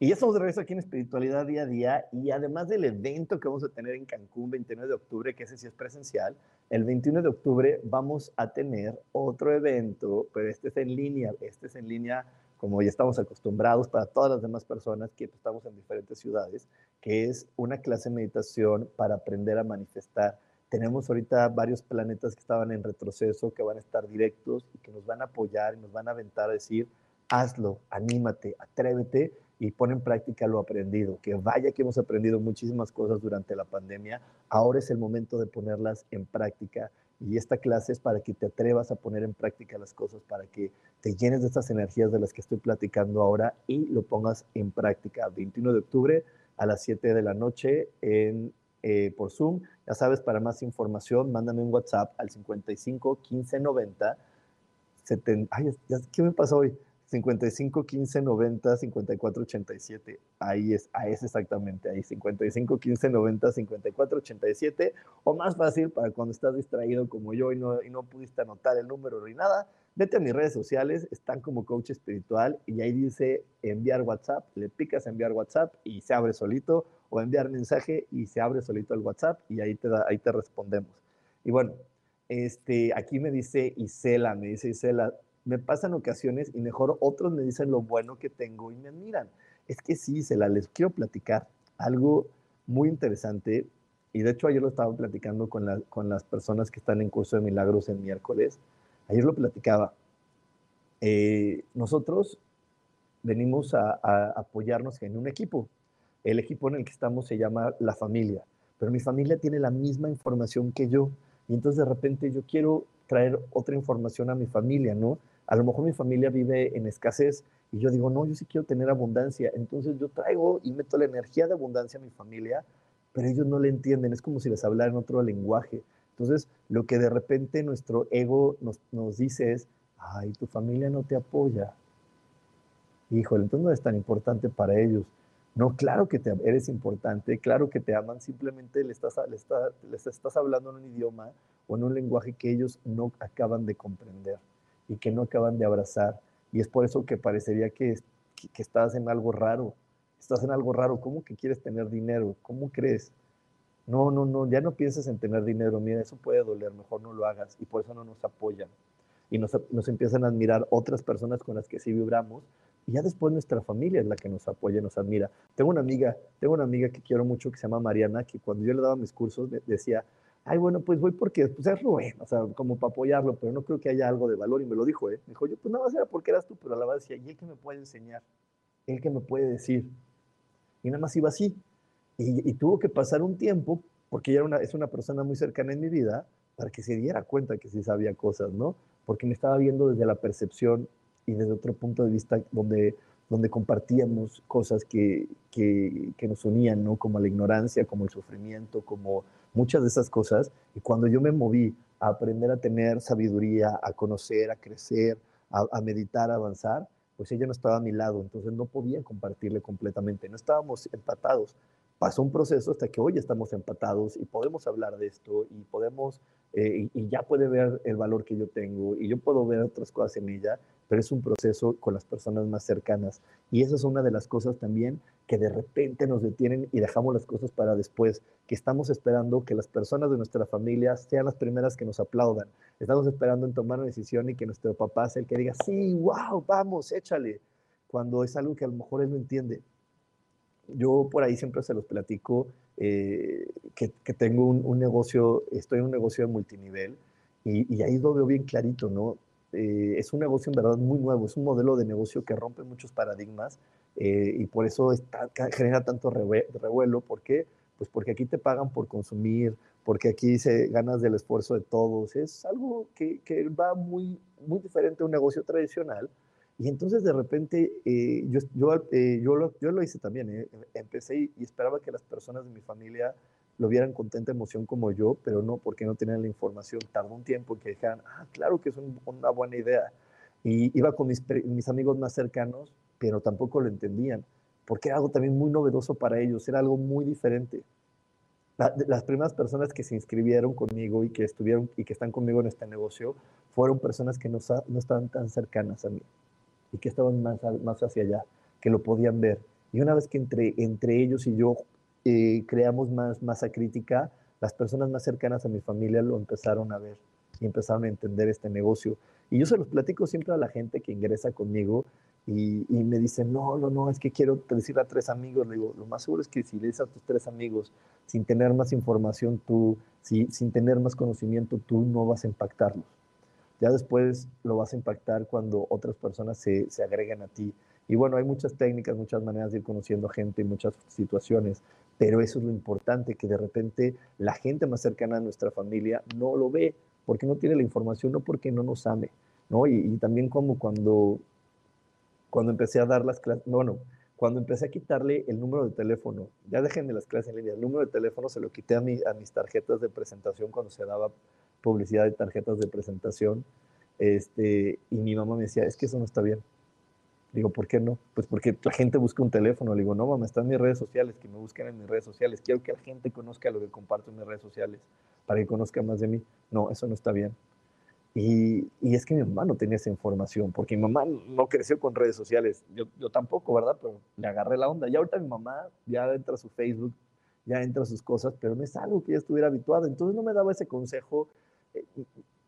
Y ya estamos de regreso aquí en Espiritualidad Día a Día y además del evento que vamos a tener en Cancún 29 de octubre, que ese sí es presencial, el 21 de octubre vamos a tener otro evento, pero este es en línea, este es en línea como ya estamos acostumbrados para todas las demás personas que estamos en diferentes ciudades, que es una clase de meditación para aprender a manifestar. Tenemos ahorita varios planetas que estaban en retroceso, que van a estar directos y que nos van a apoyar y nos van a aventar a decir, hazlo, anímate, atrévete y pon en práctica lo aprendido. Que vaya que hemos aprendido muchísimas cosas durante la pandemia, ahora es el momento de ponerlas en práctica. Y esta clase es para que te atrevas a poner en práctica las cosas, para que te llenes de estas energías de las que estoy platicando ahora y lo pongas en práctica. 21 de octubre a las 7 de la noche en, eh, por Zoom. Ya sabes, para más información, mándame un WhatsApp al 55 15 90 70. Ay, ¿qué me pasó hoy? 55 15 90 54 87. Ahí es, ahí es exactamente, ahí 55 15 90 54 87. O más fácil para cuando estás distraído como yo y no, y no pudiste anotar el número ni nada, vete a mis redes sociales, están como coach espiritual y ahí dice enviar WhatsApp, le picas enviar WhatsApp y se abre solito, o enviar mensaje y se abre solito el WhatsApp y ahí te, da, ahí te respondemos. Y bueno, este, aquí me dice Isela, me dice Isela, me pasan ocasiones y mejor otros me dicen lo bueno que tengo y me admiran. Es que sí, se la les quiero platicar algo muy interesante y de hecho ayer lo estaba platicando con, la, con las personas que están en curso de milagros el miércoles. Ayer lo platicaba. Eh, nosotros venimos a, a apoyarnos en un equipo. El equipo en el que estamos se llama la familia, pero mi familia tiene la misma información que yo y entonces de repente yo quiero traer otra información a mi familia, ¿no? A lo mejor mi familia vive en escasez y yo digo, no, yo sí quiero tener abundancia. Entonces yo traigo y meto la energía de abundancia a mi familia, pero ellos no le entienden, es como si les hablara en otro lenguaje. Entonces, lo que de repente nuestro ego nos, nos dice es, ay, tu familia no te apoya. Híjole, entonces no es tan importante para ellos. No, claro que te, eres importante, claro que te aman, simplemente le estás, le les estás hablando en un idioma o en un lenguaje que ellos no acaban de comprender y que no acaban de abrazar. Y es por eso que parecería que, que, estás en algo raro. Estás en algo raro. ¿Cómo que quieres tener dinero? ¿Cómo crees? No, no, no, ya no pienses en tener dinero. Mira, eso puede doler, mejor no lo hagas. Y por eso no nos apoyan. Y nos, nos empiezan a admirar otras personas con las que sí vibramos. Y ya después nuestra familia es la que nos apoya, nos admira. Tengo una amiga, tengo una amiga que quiero mucho que se llama Mariana, que cuando yo le daba mis cursos decía, ay, bueno, pues voy porque pues es Rubén, o sea, como para apoyarlo, pero no creo que haya algo de valor. Y me lo dijo, ¿eh? Me dijo, yo, pues nada más era porque eras tú, pero a la decía, ¿y él que me puede enseñar? ¿Él que me puede decir? Y nada más iba así. Y, tuvo que pasar un tiempo, porque ella era una, es una persona muy cercana en mi vida, para que se diera cuenta que sí sabía cosas, ¿no? Porque me estaba viendo desde la percepción y desde otro punto de vista donde, donde compartíamos cosas que, que, que nos unían, ¿no? Como la ignorancia, como el sufrimiento, como muchas de esas cosas. Y cuando yo me moví a aprender a tener sabiduría, a conocer, a crecer, a, meditar, a avanzar, pues ella no estaba a mi lado, entonces no podía compartirle completamente, no estábamos empatados. Pasó un proceso hasta que hoy estamos empatados y podemos hablar de esto y podemos, eh, y ya puede ver el valor que yo tengo y yo puedo ver otras cosas en ella pero es un proceso con las personas más cercanas. Y esa es una de las cosas también que de repente nos detienen y dejamos las cosas para después, que estamos esperando que las personas de nuestra familia sean las primeras que nos aplaudan. Estamos esperando en tomar una decisión y que nuestro papá sea el que diga, sí, wow, vamos, échale, cuando es algo que a lo mejor él no entiende. Yo por ahí siempre se los platico eh, que, tengo un, negocio, estoy en un negocio de multinivel y, y ahí lo veo bien clarito, ¿no? Eh, es un negocio en verdad muy nuevo, es un modelo de negocio que rompe muchos paradigmas eh, y por eso está, genera tanto revuelo. ¿Por qué? Pues porque aquí te pagan por consumir, porque aquí se ganas del esfuerzo de todos. Es algo que, que va muy, muy diferente a un negocio tradicional. Y entonces de repente eh, yo, yo, eh, yo, lo, yo, lo, hice también. Eh. Empecé y, y, esperaba que las personas de mi familia lo vieran con tanta emoción como yo, pero no, porque no tenían la información. Tardó un tiempo en que dijeran, ah, claro que es un, una buena idea. Y iba con mis, mis amigos más cercanos, pero tampoco lo entendían, porque era algo también muy novedoso para ellos, era algo muy diferente. La, las primeras personas que se inscribieron conmigo y que estuvieron y que están conmigo en este negocio fueron personas que no, no estaban tan cercanas a mí y que estaban más, más hacia allá, que lo podían ver. Y una vez que entre, entre ellos y yo eh, creamos más masa crítica, las personas más cercanas a mi familia lo empezaron a ver y empezaron a entender este negocio. Y yo se los platico siempre a la gente que ingresa conmigo y, y, me dicen, no, no, no, es que quiero decirle a tres amigos. Le digo, lo más seguro es que si le dices a tus tres amigos, sin tener más información tú, si, sin tener más conocimiento tú, no vas a impactarlos. Ya después lo vas a impactar cuando otras personas se, se agreguen a ti. Y bueno, hay muchas técnicas, muchas maneras de ir conociendo gente muchas situaciones, pero eso es lo importante, que de repente la gente más cercana a nuestra familia no lo ve, porque no tiene la información, no porque no nos ame, ¿no? Y, y también como cuando, cuando empecé a dar las clases, bueno, cuando empecé a quitarle el número de teléfono, ya déjenme las clases en línea, el número de teléfono se lo quité a, mi, a mis tarjetas de presentación cuando se daba publicidad de tarjetas de presentación, este, y mi mamá me decía, es que eso no está bien. Digo, ¿por qué no? Pues porque la gente busca un teléfono. Le digo, no, mamá, están mis redes sociales, que me busquen en mis redes sociales. Quiero que la gente conozca lo que comparto en mis redes sociales, para que conozca más de mí. No, eso no está bien. Y, y, es que mi mamá no tenía esa información, porque mi mamá no creció con redes sociales. Yo, yo tampoco, ¿verdad? Pero le agarré la onda. Y ahorita mi mamá ya entra a su Facebook, ya entra a sus cosas, pero no es algo que ella estuviera habituada. Entonces no me daba ese consejo eh,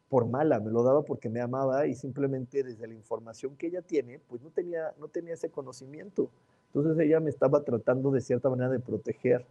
por mala, me lo daba porque me amaba y simplemente desde la información que ella tiene, pues no tenía, no tenía ese conocimiento. Entonces ella me estaba tratando de cierta manera de proteger.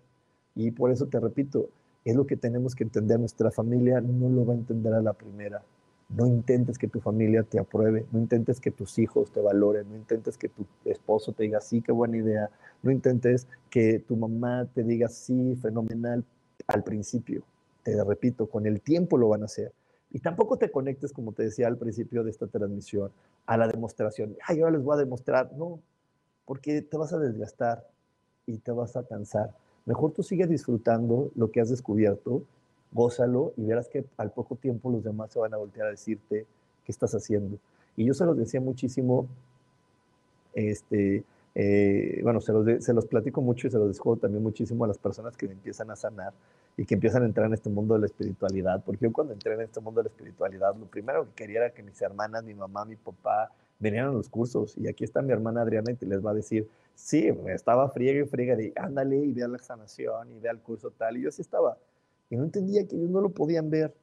Y por eso te repito, es lo que tenemos que entender. Nuestra familia no lo va a entender a la primera. No intentes que tu familia te apruebe, no intentes que tus hijos te valoren, no intentes que tu esposo te diga, sí, qué buena idea, no intentes que tu mamá te diga, sí, fenomenal al principio. Te repito, con el tiempo lo van a hacer. Y tampoco te conectes, como te decía al principio de esta transmisión, a la demostración. Ay, ahora les voy a demostrar. No, porque te vas a desgastar y te vas a cansar. Mejor tú sigue disfrutando lo que has descubierto, gózalo y verás que al poco tiempo los demás se van a voltear a decirte qué estás haciendo. Y yo se los decía muchísimo, este, eh, bueno, se los, de, se los platico mucho y se los descuido también muchísimo a las personas que empiezan a sanar y que empiezan a entrar en este mundo de la espiritualidad, porque yo cuando entré en este mundo de la espiritualidad, lo primero que quería era que mis hermanas, mi mamá, mi papá, vinieran a los cursos, y aquí está mi hermana Adriana y te les va a decir, sí, estaba friega y friega, y ándale y vea la sanación y vea el curso tal, y yo sí estaba, y no entendía que ellos no lo podían ver.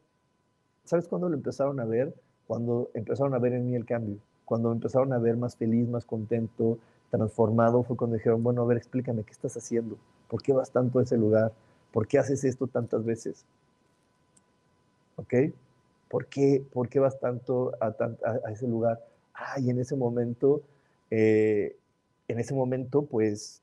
¿Sabes cuándo lo empezaron a ver? Cuando empezaron a ver en mí el cambio, cuando me empezaron a ver más feliz, más contento, transformado, fue cuando dijeron, bueno, a ver, explícame, ¿qué estás haciendo? ¿Por qué vas tanto a ese lugar? ¿Por qué haces esto tantas veces? ¿Ok? ¿Por qué, por qué vas tanto a, a, a ese lugar? Ah, y en ese momento, eh, en ese momento, pues,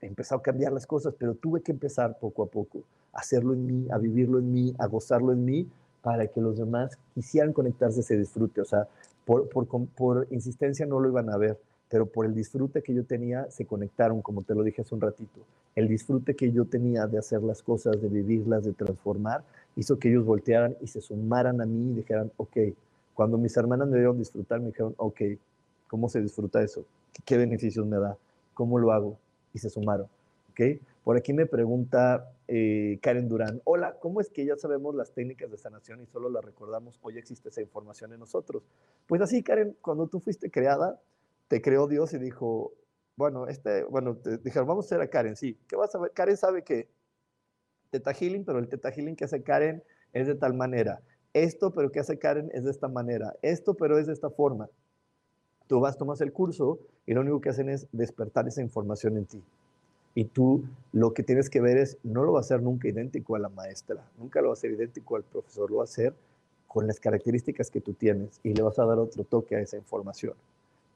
empezó a cambiar las cosas, pero tuve que empezar poco a poco, hacerlo en mí, a vivirlo en mí, a gozarlo en mí, para que los demás quisieran conectarse a ese disfrute. O sea, por, insistencia no lo iban a ver, pero por el disfrute que yo tenía se conectaron, como te lo dije hace un ratito. El disfrute que yo tenía de hacer las cosas, de vivirlas, de transformar, hizo que ellos voltearan y se sumaran a mí y dijeran, ok, cuando mis hermanas me vieron disfrutar, me dijeron, ok, ¿cómo se disfruta eso? ¿Qué beneficios me da? ¿Cómo lo hago? Y se sumaron, ok. Por aquí me pregunta eh, Karen Durán, hola, ¿cómo es que ya sabemos las técnicas de sanación y solo las recordamos? Hoy existe esa información en nosotros. Pues así, Karen, cuando tú fuiste creada, te creó Dios y dijo, bueno, este, bueno, te dijeron, vamos a hacer a Karen, sí. ¿Qué vas a ver? Karen sabe que Teta Healing, pero el Teta Healing que hace Karen es de tal manera. Esto, pero que hace Karen es de esta manera. Esto, pero es de esta forma. Tú vas, tomas el curso y lo único que hacen es despertar esa información en ti. Y tú lo que tienes que ver es, no lo va a hacer nunca idéntico a la maestra, nunca lo va a hacer idéntico al profesor, lo va a hacer con las características que tú tienes y le vas a dar otro toque a esa información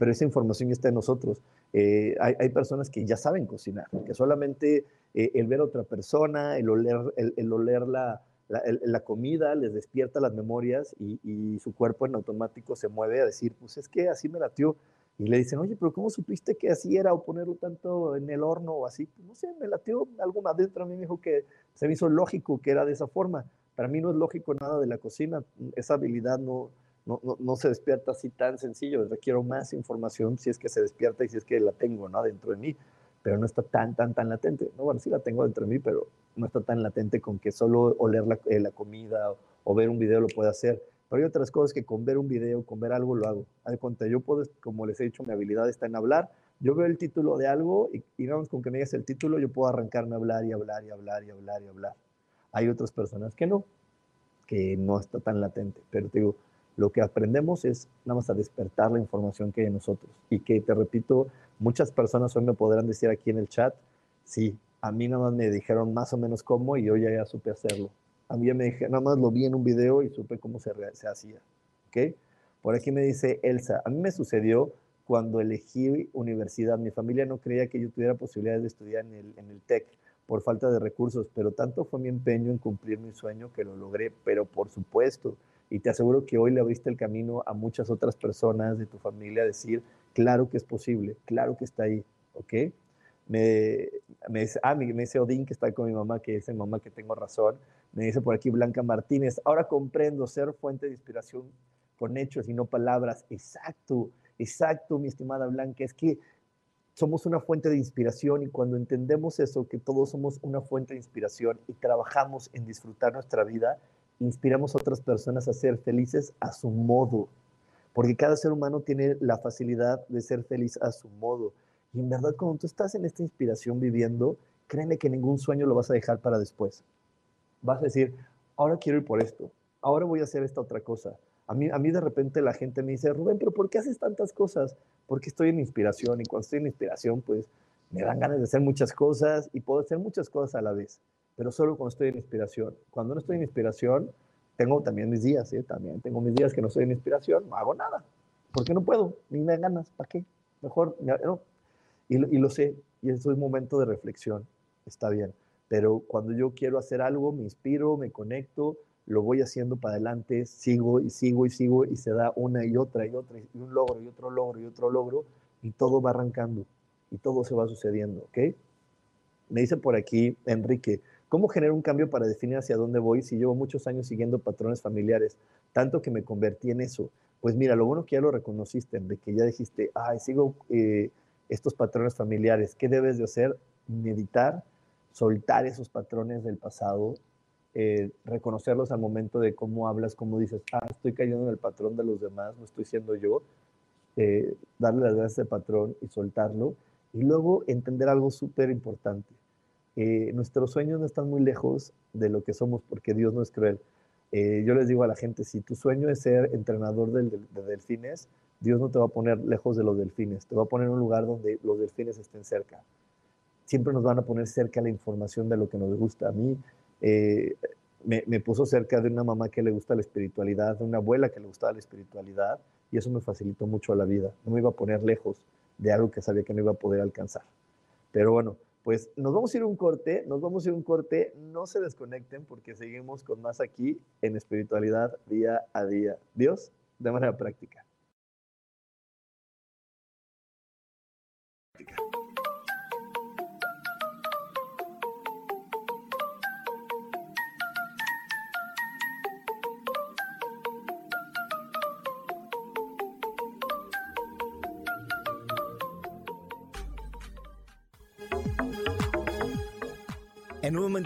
pero esa información ya está en nosotros. Eh, hay, personas que ya saben cocinar, que solamente eh, el ver a otra persona, el oler, el, oler la, la, comida les despierta las memorias y, y, su cuerpo en automático se mueve a decir, pues es que así me latió. Y le dicen, oye, pero ¿cómo supiste que así era o ponerlo tanto en el horno o así? Pues no sé, me latió algo más dentro a mí me dijo que se me hizo lógico que era de esa forma. Para mí no es lógico nada de la cocina, esa habilidad no, no, no, se despierta así tan sencillo, requiero más información si es que se despierta y si es que la tengo ¿no? dentro de mí, pero no está tan, tan, tan latente. No, bueno, sí la tengo dentro de mí, pero no está tan latente con que solo oler la, eh, la comida o, o ver un video lo pueda hacer pero hay otras cosas que con ver un video, con ver algo lo hago. Al cuenta, yo puedo, como les he dicho, mi habilidad está en hablar. Yo veo el título de algo y, vamos con que me digas el título, yo puedo arrancarme a hablar y hablar y hablar y hablar y hablar. Hay otras personas que no, que no está tan latente. Pero te digo, lo que aprendemos es nada más a despertar la información que hay en nosotros. Y que, te repito, muchas personas hoy me podrán decir aquí en el chat, sí, a mí nada más me dijeron más o menos cómo y yo ya supe hacerlo. A mí ya me dije, nada más lo vi en un video y supe cómo se, se hacía. ¿Ok? Por aquí me dice Elsa, a mí me sucedió cuando elegí universidad. Mi familia no creía que yo tuviera posibilidades de estudiar en el, en el TEC por falta de recursos, pero tanto fue mi empeño en cumplir mi sueño que lo logré, pero por supuesto, y te aseguro que hoy le abriste el camino a muchas otras personas de tu familia a decir, claro que es posible, claro que está ahí, ¿ok? Me, me ah, me, me dice Odín que está con mi mamá, que dice mamá que tengo razón, me dice por aquí Blanca Martínez, ahora comprendo ser fuente de inspiración con hechos y no palabras. Exacto, exacto, mi estimada Blanca, es que somos una fuente de inspiración y cuando entendemos eso, que todos somos una fuente de inspiración y trabajamos en disfrutar nuestra vida, inspiramos a otras personas a ser felices a su modo, porque cada ser humano tiene la facilidad de ser feliz a su modo. Y en verdad, cuando tú estás en esta inspiración viviendo, créeme que ningún sueño lo vas a dejar para después vas a decir, ahora quiero ir por esto, ahora voy a hacer esta otra cosa. A mí, a mí de repente la gente me dice, Rubén, pero ¿por qué haces tantas cosas? Porque estoy en inspiración y cuando estoy en inspiración, pues me dan ganas de hacer muchas cosas y puedo hacer muchas cosas a la vez, pero solo cuando estoy en inspiración. Cuando no estoy en inspiración, tengo también mis días, ¿eh? también tengo mis días que no estoy en inspiración, no hago nada, porque no puedo, ni me dan ganas, ¿para qué? Mejor, no. Y, lo sé, y eso es un momento de reflexión, está bien pero cuando yo quiero hacer algo, me inspiro, me conecto, lo voy haciendo para adelante, sigo y sigo y sigo y se da una y otra y otra y un logro y otro logro y otro logro y todo va arrancando y todo se va sucediendo, ¿ok? Me dice por aquí Enrique, ¿cómo genero un cambio para definir hacia dónde voy si llevo muchos años siguiendo patrones familiares, tanto que me convertí en eso? Pues mira, lo bueno que ya lo reconociste, de que ya dijiste, ay, sigo eh, estos patrones familiares, ¿qué debes de hacer? Meditar, soltar esos patrones del pasado, eh, reconocerlos al momento de cómo hablas, cómo dices, ah, estoy cayendo en el patrón de los demás, no estoy siendo yo, eh, darle las gracias a ese patrón y soltarlo. Y luego entender algo súper importante. Eh, nuestros sueños no están muy lejos de lo que somos porque Dios no es cruel. yo les digo a la gente, si tu sueño es ser entrenador de, de delfines, Dios no te va a poner lejos de los delfines, te va a poner en un lugar donde los delfines estén cerca siempre nos van a poner cerca la información de lo que nos gusta. A mí eh, me, puso cerca de una mamá que le gusta la espiritualidad, de una abuela que le gustaba la espiritualidad, y eso me facilitó mucho la vida. No me iba a poner lejos de algo que sabía que no iba a poder alcanzar. Pero bueno, pues nos vamos a ir un corte, nos vamos a ir un corte, no se desconecten porque seguimos con más aquí en espiritualidad día a día. Dios, de manera práctica.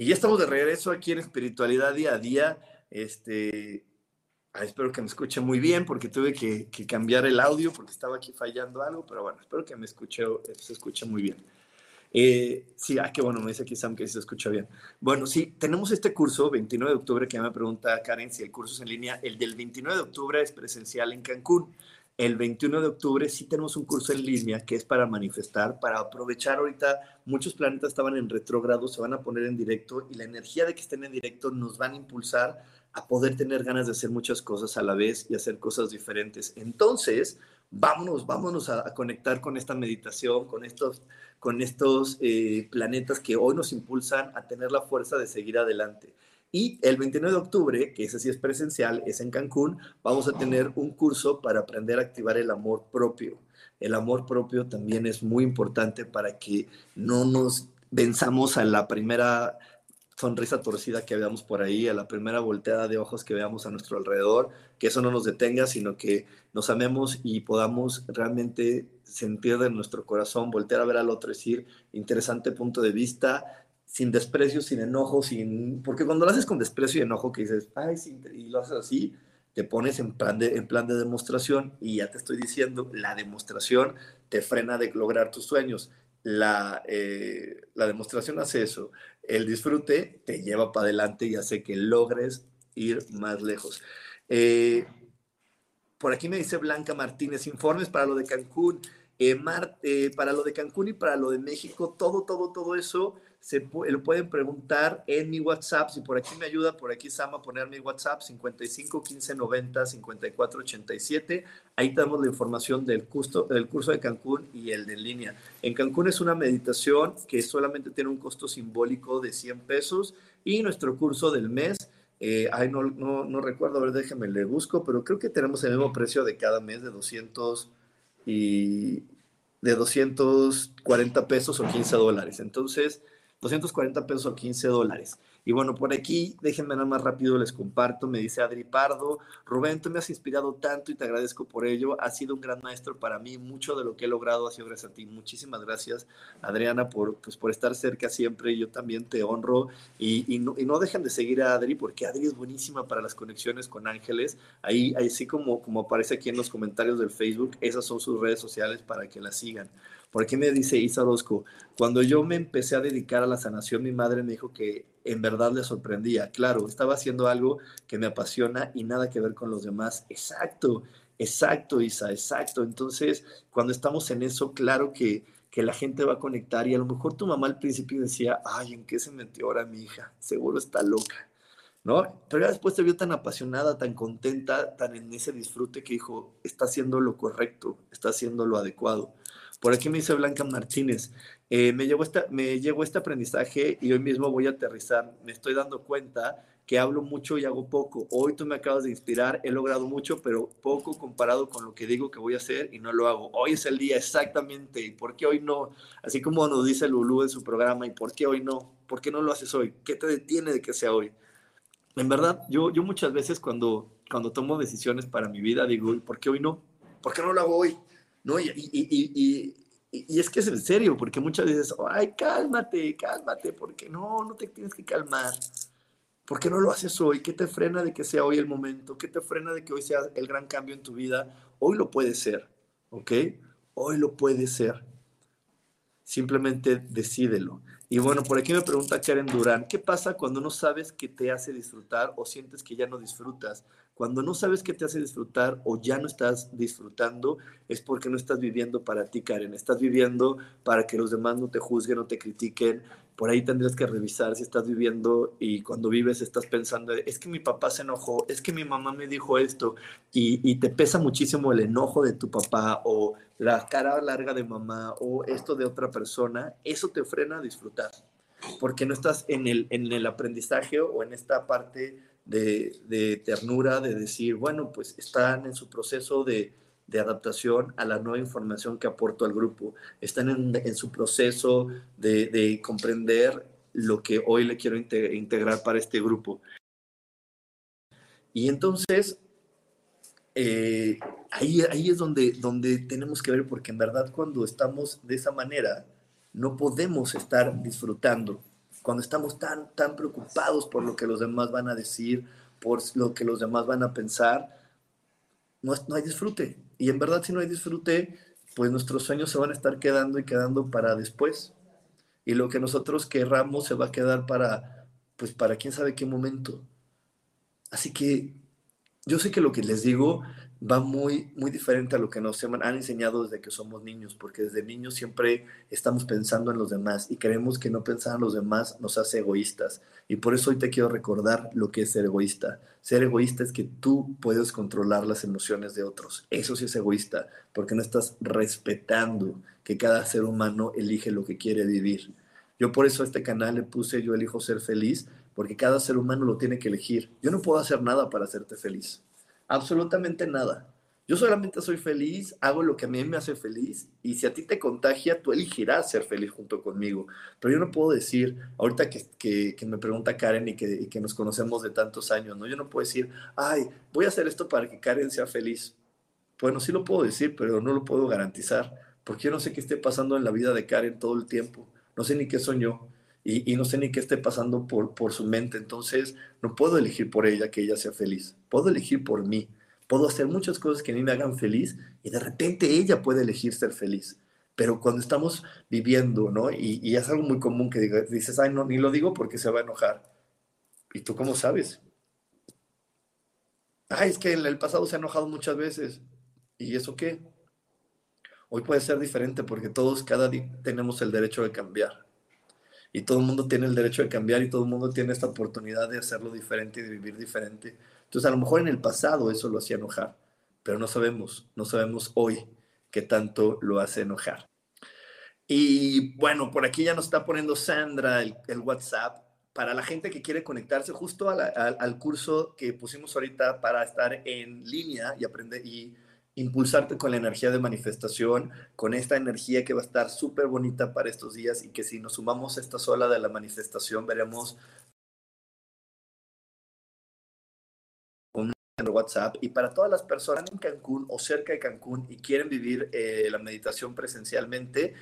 Y ya estamos de regreso aquí en Espiritualidad Día a Día. Este, ah, espero que me escuche muy bien porque tuve que, cambiar el audio porque estaba aquí fallando algo, pero bueno, espero que me escuche, se escuche muy bien. Eh, sí, ah, qué bueno, me dice aquí Sam que se escucha bien. Bueno, sí, tenemos este curso, 29 de octubre, que me pregunta Karen si el curso es en línea. El del 29 de octubre es presencial en Cancún. El 21 de octubre sí tenemos un curso en línea que es para manifestar, para aprovechar ahorita, muchos planetas estaban en retrógrado, se van a poner en directo y la energía de que estén en directo nos van a impulsar a poder tener ganas de hacer muchas cosas a la vez y hacer cosas diferentes. Entonces, vámonos, vámonos a, conectar con esta meditación, con estos, con estos eh, planetas que hoy nos impulsan a tener la fuerza de seguir adelante. Y el 29 de octubre, que ese sí es presencial, es en Cancún, vamos a tener un curso para aprender a activar el amor propio. El amor propio también es muy importante para que no nos venzamos a la primera sonrisa torcida que veamos por ahí, a la primera volteada de ojos que veamos a nuestro alrededor, que eso no nos detenga, sino que nos amemos y podamos realmente sentir de nuestro corazón, voltear a ver al otro, decir, interesante punto de vista, sin desprecio, sin enojo, sin... Porque cuando lo haces con desprecio y enojo, que dices, ay, y lo haces así, te pones en plan, de, en plan de demostración y ya te estoy diciendo, la demostración te frena de lograr tus sueños. La, eh, la demostración hace eso. El disfrute te lleva para adelante y hace que logres ir más lejos. Eh, por aquí me dice Blanca Martínez, informes para lo de Cancún. Eh, para lo de Cancún y para lo de México, todo, todo, todo eso se lo pueden preguntar en mi WhatsApp. Si por aquí me ayuda, por aquí Sama a poner mi WhatsApp 55 15 90 54 87. Ahí tenemos la información del curso, del curso de Cancún y el de en línea. En Cancún es una meditación que solamente tiene un costo simbólico de 100 pesos y nuestro curso del mes. Eh, no, no, no, recuerdo, a ver, déjenme le busco, pero creo que tenemos el mismo precio de cada mes de 200 y de 240 pesos o 15 dólares. Entonces, 240 pesos o 15 dólares. Y bueno, por aquí, déjenme nada más rápido, les comparto, me dice Adri Pardo, Rubén, tú me has inspirado tanto y te agradezco por ello, has sido un gran maestro para mí, mucho de lo que he logrado ha sido gracias a ti. Muchísimas gracias, Adriana, por, pues, por estar cerca siempre, yo también te honro y, no, y no dejen de seguir a Adri, porque Adri es buenísima para las conexiones con ángeles, ahí, así como, como aparece aquí en los comentarios del Facebook, esas son sus redes sociales para que la sigan. Por aquí me dice Isa Orozco, cuando yo me empecé a dedicar a la sanación, mi madre me dijo que en verdad le sorprendía. Claro, estaba haciendo algo que me apasiona y nada que ver con los demás. Exacto, exacto, Isa, exacto. Entonces, cuando estamos en eso, claro que, que la gente va a conectar y a lo mejor tu mamá al principio decía, ay, ¿en qué se metió ahora mi hija? Seguro está loca. ¿No? Pero ya después te vio tan apasionada, tan contenta, tan en ese disfrute que dijo, está haciendo lo correcto, está haciendo lo adecuado. Por aquí me dice Blanca Martínez, eh, me, llegó esta, me llegó este aprendizaje y hoy mismo voy a aterrizar. Me estoy dando cuenta que hablo mucho y hago poco. Hoy tú me acabas de inspirar, he logrado mucho, pero poco comparado con lo que digo que voy a hacer y no lo hago. Hoy es el día exactamente. ¿Y por qué hoy no? Así como nos dice Lulú en su programa, ¿y por qué hoy no? ¿Por qué no lo haces hoy? ¿Qué te detiene de que sea hoy? En verdad, yo, yo muchas veces cuando, cuando tomo decisiones para mi vida digo, ¿y por qué hoy no? ¿Por qué no lo hago hoy? ¿No? Y, y, y, es que es en serio, porque muchas veces, ay, cálmate, cálmate, porque no, no te tienes que calmar. ¿Por qué no lo haces hoy? ¿Qué te frena de que sea hoy el momento? ¿Qué te frena de que hoy sea el gran cambio en tu vida? Hoy lo puede ser. ¿ok? Hoy lo puedes ser. Simplemente decídelo. Y bueno, por aquí me pregunta Karen Durán, ¿qué pasa cuando no sabes qué te hace disfrutar o sientes que ya no disfrutas? Cuando no sabes qué te hace disfrutar o ya no estás disfrutando, es porque no estás viviendo para ti, Karen. Estás viviendo para que los demás no te juzguen, no te critiquen. Por ahí tendrías que revisar si estás viviendo y cuando vives estás pensando, es que mi papá se enojó, es que mi mamá me dijo esto y, y te pesa muchísimo el enojo de tu papá o la cara larga de mamá o esto de otra persona, eso te frena a disfrutar porque no estás en el, en el aprendizaje o en esta parte de, ternura, de decir, bueno, pues están en su proceso de, adaptación a la nueva información que aporto al grupo, están en, su proceso de, comprender lo que hoy le quiero integrar para este grupo. Y entonces, eh, ahí, ahí es donde, donde tenemos que ver, porque en verdad cuando estamos de esa manera, no podemos estar disfrutando cuando estamos tan, tan preocupados por lo que los demás van a decir, por lo que los demás van a pensar, no, no hay disfrute. Y en verdad si no hay disfrute, pues nuestros sueños se van a estar quedando y quedando para después. Y lo que nosotros querramos se va a quedar para, pues para quién sabe qué momento. Así que yo sé que lo que les digo va muy, muy diferente a lo que nos han enseñado desde que somos niños, porque desde niños siempre estamos pensando en los demás y creemos que no pensar en los demás nos hace egoístas. Y por eso hoy te quiero recordar lo que es ser egoísta. Ser egoísta es que tú puedes controlar las emociones de otros. Eso sí es egoísta, porque no estás respetando que cada ser humano elige lo que quiere vivir. Yo por eso a este canal le puse Yo elijo ser feliz, porque cada ser humano lo tiene que elegir. Yo no puedo hacer nada para hacerte feliz absolutamente nada. Yo solamente soy feliz, hago lo que a mí me hace feliz y si a ti te contagia, tú elegirás ser feliz junto conmigo. Pero yo no puedo decir, ahorita que, que, me pregunta Karen y que, que, nos conocemos de tantos años, ¿no? Yo no puedo decir, ay, voy a hacer esto para que Karen sea feliz. Bueno, sí lo puedo decir, pero no lo puedo garantizar, porque yo no sé qué esté pasando en la vida de Karen todo el tiempo. No sé ni qué soñó y, no sé ni qué esté pasando por, por su mente. Entonces, no puedo elegir por ella que ella sea feliz puedo elegir por mí, puedo hacer muchas cosas que a me hagan feliz y de repente ella puede elegir ser feliz. Pero cuando estamos viviendo, ¿no? Y, es algo muy común que dices, ay, no, ni lo digo porque se va a enojar. ¿Y tú cómo sabes? Ay, es que en el pasado se ha enojado muchas veces. ¿Y eso qué? Hoy puede ser diferente porque todos cada día tenemos el derecho de cambiar. Y todo el mundo tiene el derecho de cambiar y todo el mundo tiene esta oportunidad de hacerlo diferente y de vivir diferente. Entonces, a lo mejor en el pasado eso lo hacía enojar, pero no sabemos, no sabemos hoy qué tanto lo hace enojar. Y bueno, por aquí ya nos está poniendo Sandra el, WhatsApp para la gente que quiere conectarse justo al curso que pusimos ahorita para estar en línea y aprender y impulsarte con la energía de manifestación, con esta energía que va a estar súper bonita para estos días y que si nos sumamos a esta sola de la manifestación veremos WhatsApp. Y para todas las personas en Cancún o cerca de Cancún y quieren vivir eh, la meditación presencialmente,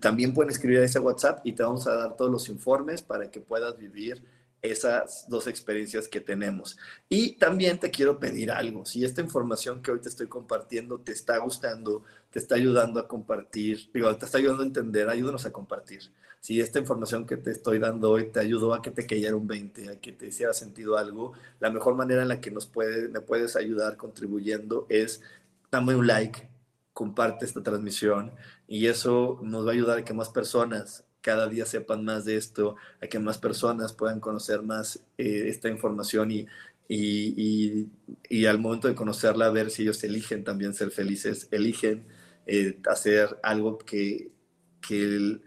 también pueden escribir a ese WhatsApp y te vamos a dar todos los informes para que puedas vivir esas dos experiencias que tenemos. Y también te quiero pedir algo, si esta información que hoy te estoy compartiendo te está gustando, te está ayudando a compartir, digo, te está ayudando a entender, ayúdanos a compartir. Si esta información que te estoy dando hoy te ayudó a que te cayera un 20, a que te hiciera sentido algo, la mejor manera en la que nos puede, me puedes ayudar contribuyendo es dame un like, comparte esta transmisión y eso nos va a ayudar a que más personas cada día sepan más de esto, a que más personas puedan conocer más eh, esta información y, y, y, al momento de conocerla, ver si ellos eligen también ser felices, eligen eh, hacer algo que, que,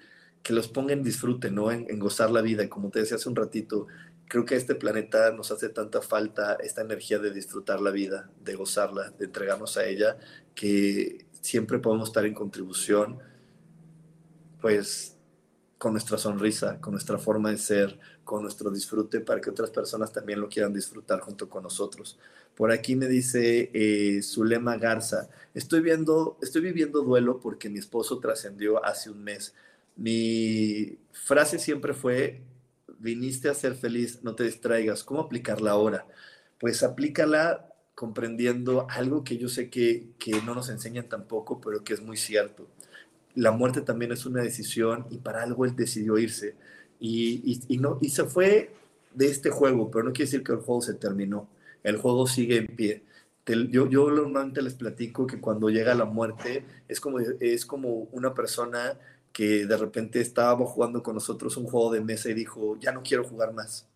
que, los ponga en disfrute, ¿no? En, en, gozar la vida. Como te decía hace un ratito, creo que a este planeta nos hace tanta falta esta energía de disfrutar la vida, de gozarla, de entregarnos a ella, que siempre podemos estar en contribución, pues con nuestra sonrisa, con nuestra forma de ser, con nuestro disfrute, para que otras personas también lo quieran disfrutar junto con nosotros. Por aquí me dice eh, Zulema Garza, estoy, viendo, estoy viviendo duelo porque mi esposo trascendió hace un mes. Mi frase siempre fue, viniste a ser feliz, no te distraigas. ¿Cómo aplicarla ahora? Pues aplícala comprendiendo algo que yo sé que, que no nos enseñan tampoco, pero que es muy cierto. La muerte también es una decisión y para algo él decidió irse. Y, y, no, y se fue de este juego, pero no quiere decir que el juego se terminó. El juego sigue en pie. Yo, yo normalmente les platico que cuando llega la muerte es como, es como una persona que de repente estaba jugando con nosotros un juego de mesa y dijo, ya no quiero jugar más,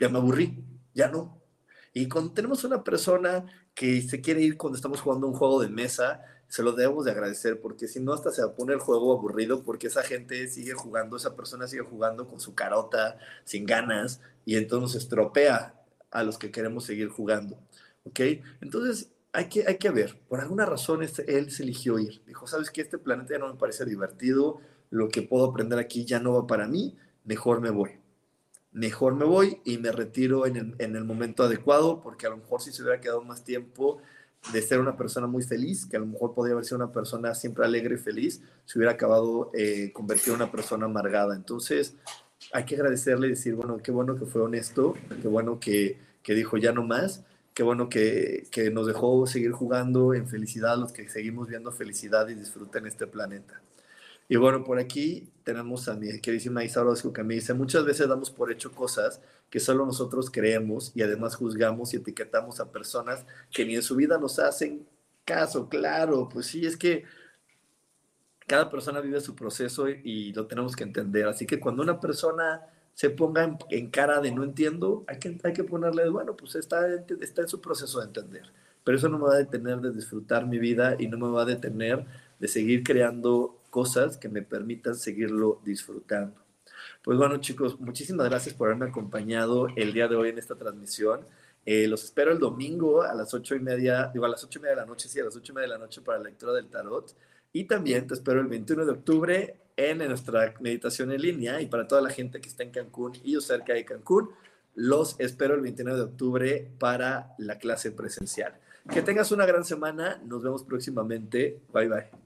ya me aburrí, ya no. Y cuando tenemos una persona que se quiere ir cuando estamos jugando un juego de mesa, se lo debemos de agradecer, porque si no hasta se poner el juego aburrido, porque esa gente sigue jugando, esa persona sigue jugando con su carota, sin ganas, y entonces estropea a los que queremos seguir jugando. ¿Ok? Entonces, hay que, hay que ver, por alguna razón este, él se eligió ir. Dijo, ¿sabes qué? Este planeta ya no me parece divertido, lo que puedo aprender aquí ya no va para mí, mejor me voy. Mejor me voy y me retiro en el, en el momento adecuado, porque a lo mejor si se hubiera quedado más tiempo de ser una persona muy feliz, que a lo mejor podría haber sido una persona siempre alegre y feliz, se hubiera acabado eh, en una persona amargada. Entonces, hay que agradecerle y decir, bueno, qué bueno que fue honesto, qué bueno que, que dijo ya no más, qué bueno que, que, nos dejó seguir jugando en felicidad, los que seguimos viendo felicidad y disfruten en este planeta. Y bueno, por aquí tenemos a mi queridísima Isa Orozco que me dice, muchas veces damos por hecho cosas que solo nosotros creemos y además juzgamos y etiquetamos a personas que ni en su vida nos hacen caso, claro, pues sí, es que cada persona vive su proceso y, lo tenemos que entender. Así que cuando una persona se ponga en, cara de no entiendo, hay que, hay que ponerle, bueno, pues está, está en su proceso de entender. Pero eso no me va a detener de disfrutar mi vida y no me va a detener de seguir creando cosas que me permitan seguirlo disfrutando. Pues bueno, chicos, muchísimas gracias por haberme acompañado el día de hoy en esta transmisión. Eh, los espero el domingo a las ocho y media, digo a las ocho y media de la noche, sí, a las ocho y media de la noche para la lectura del tarot. Y también te espero el 21 de octubre en nuestra meditación en línea y para toda la gente que está en Cancún y o cerca de Cancún, los espero el 29 de octubre para la clase presencial. Que tengas una gran semana, nos vemos próximamente. Bye bye.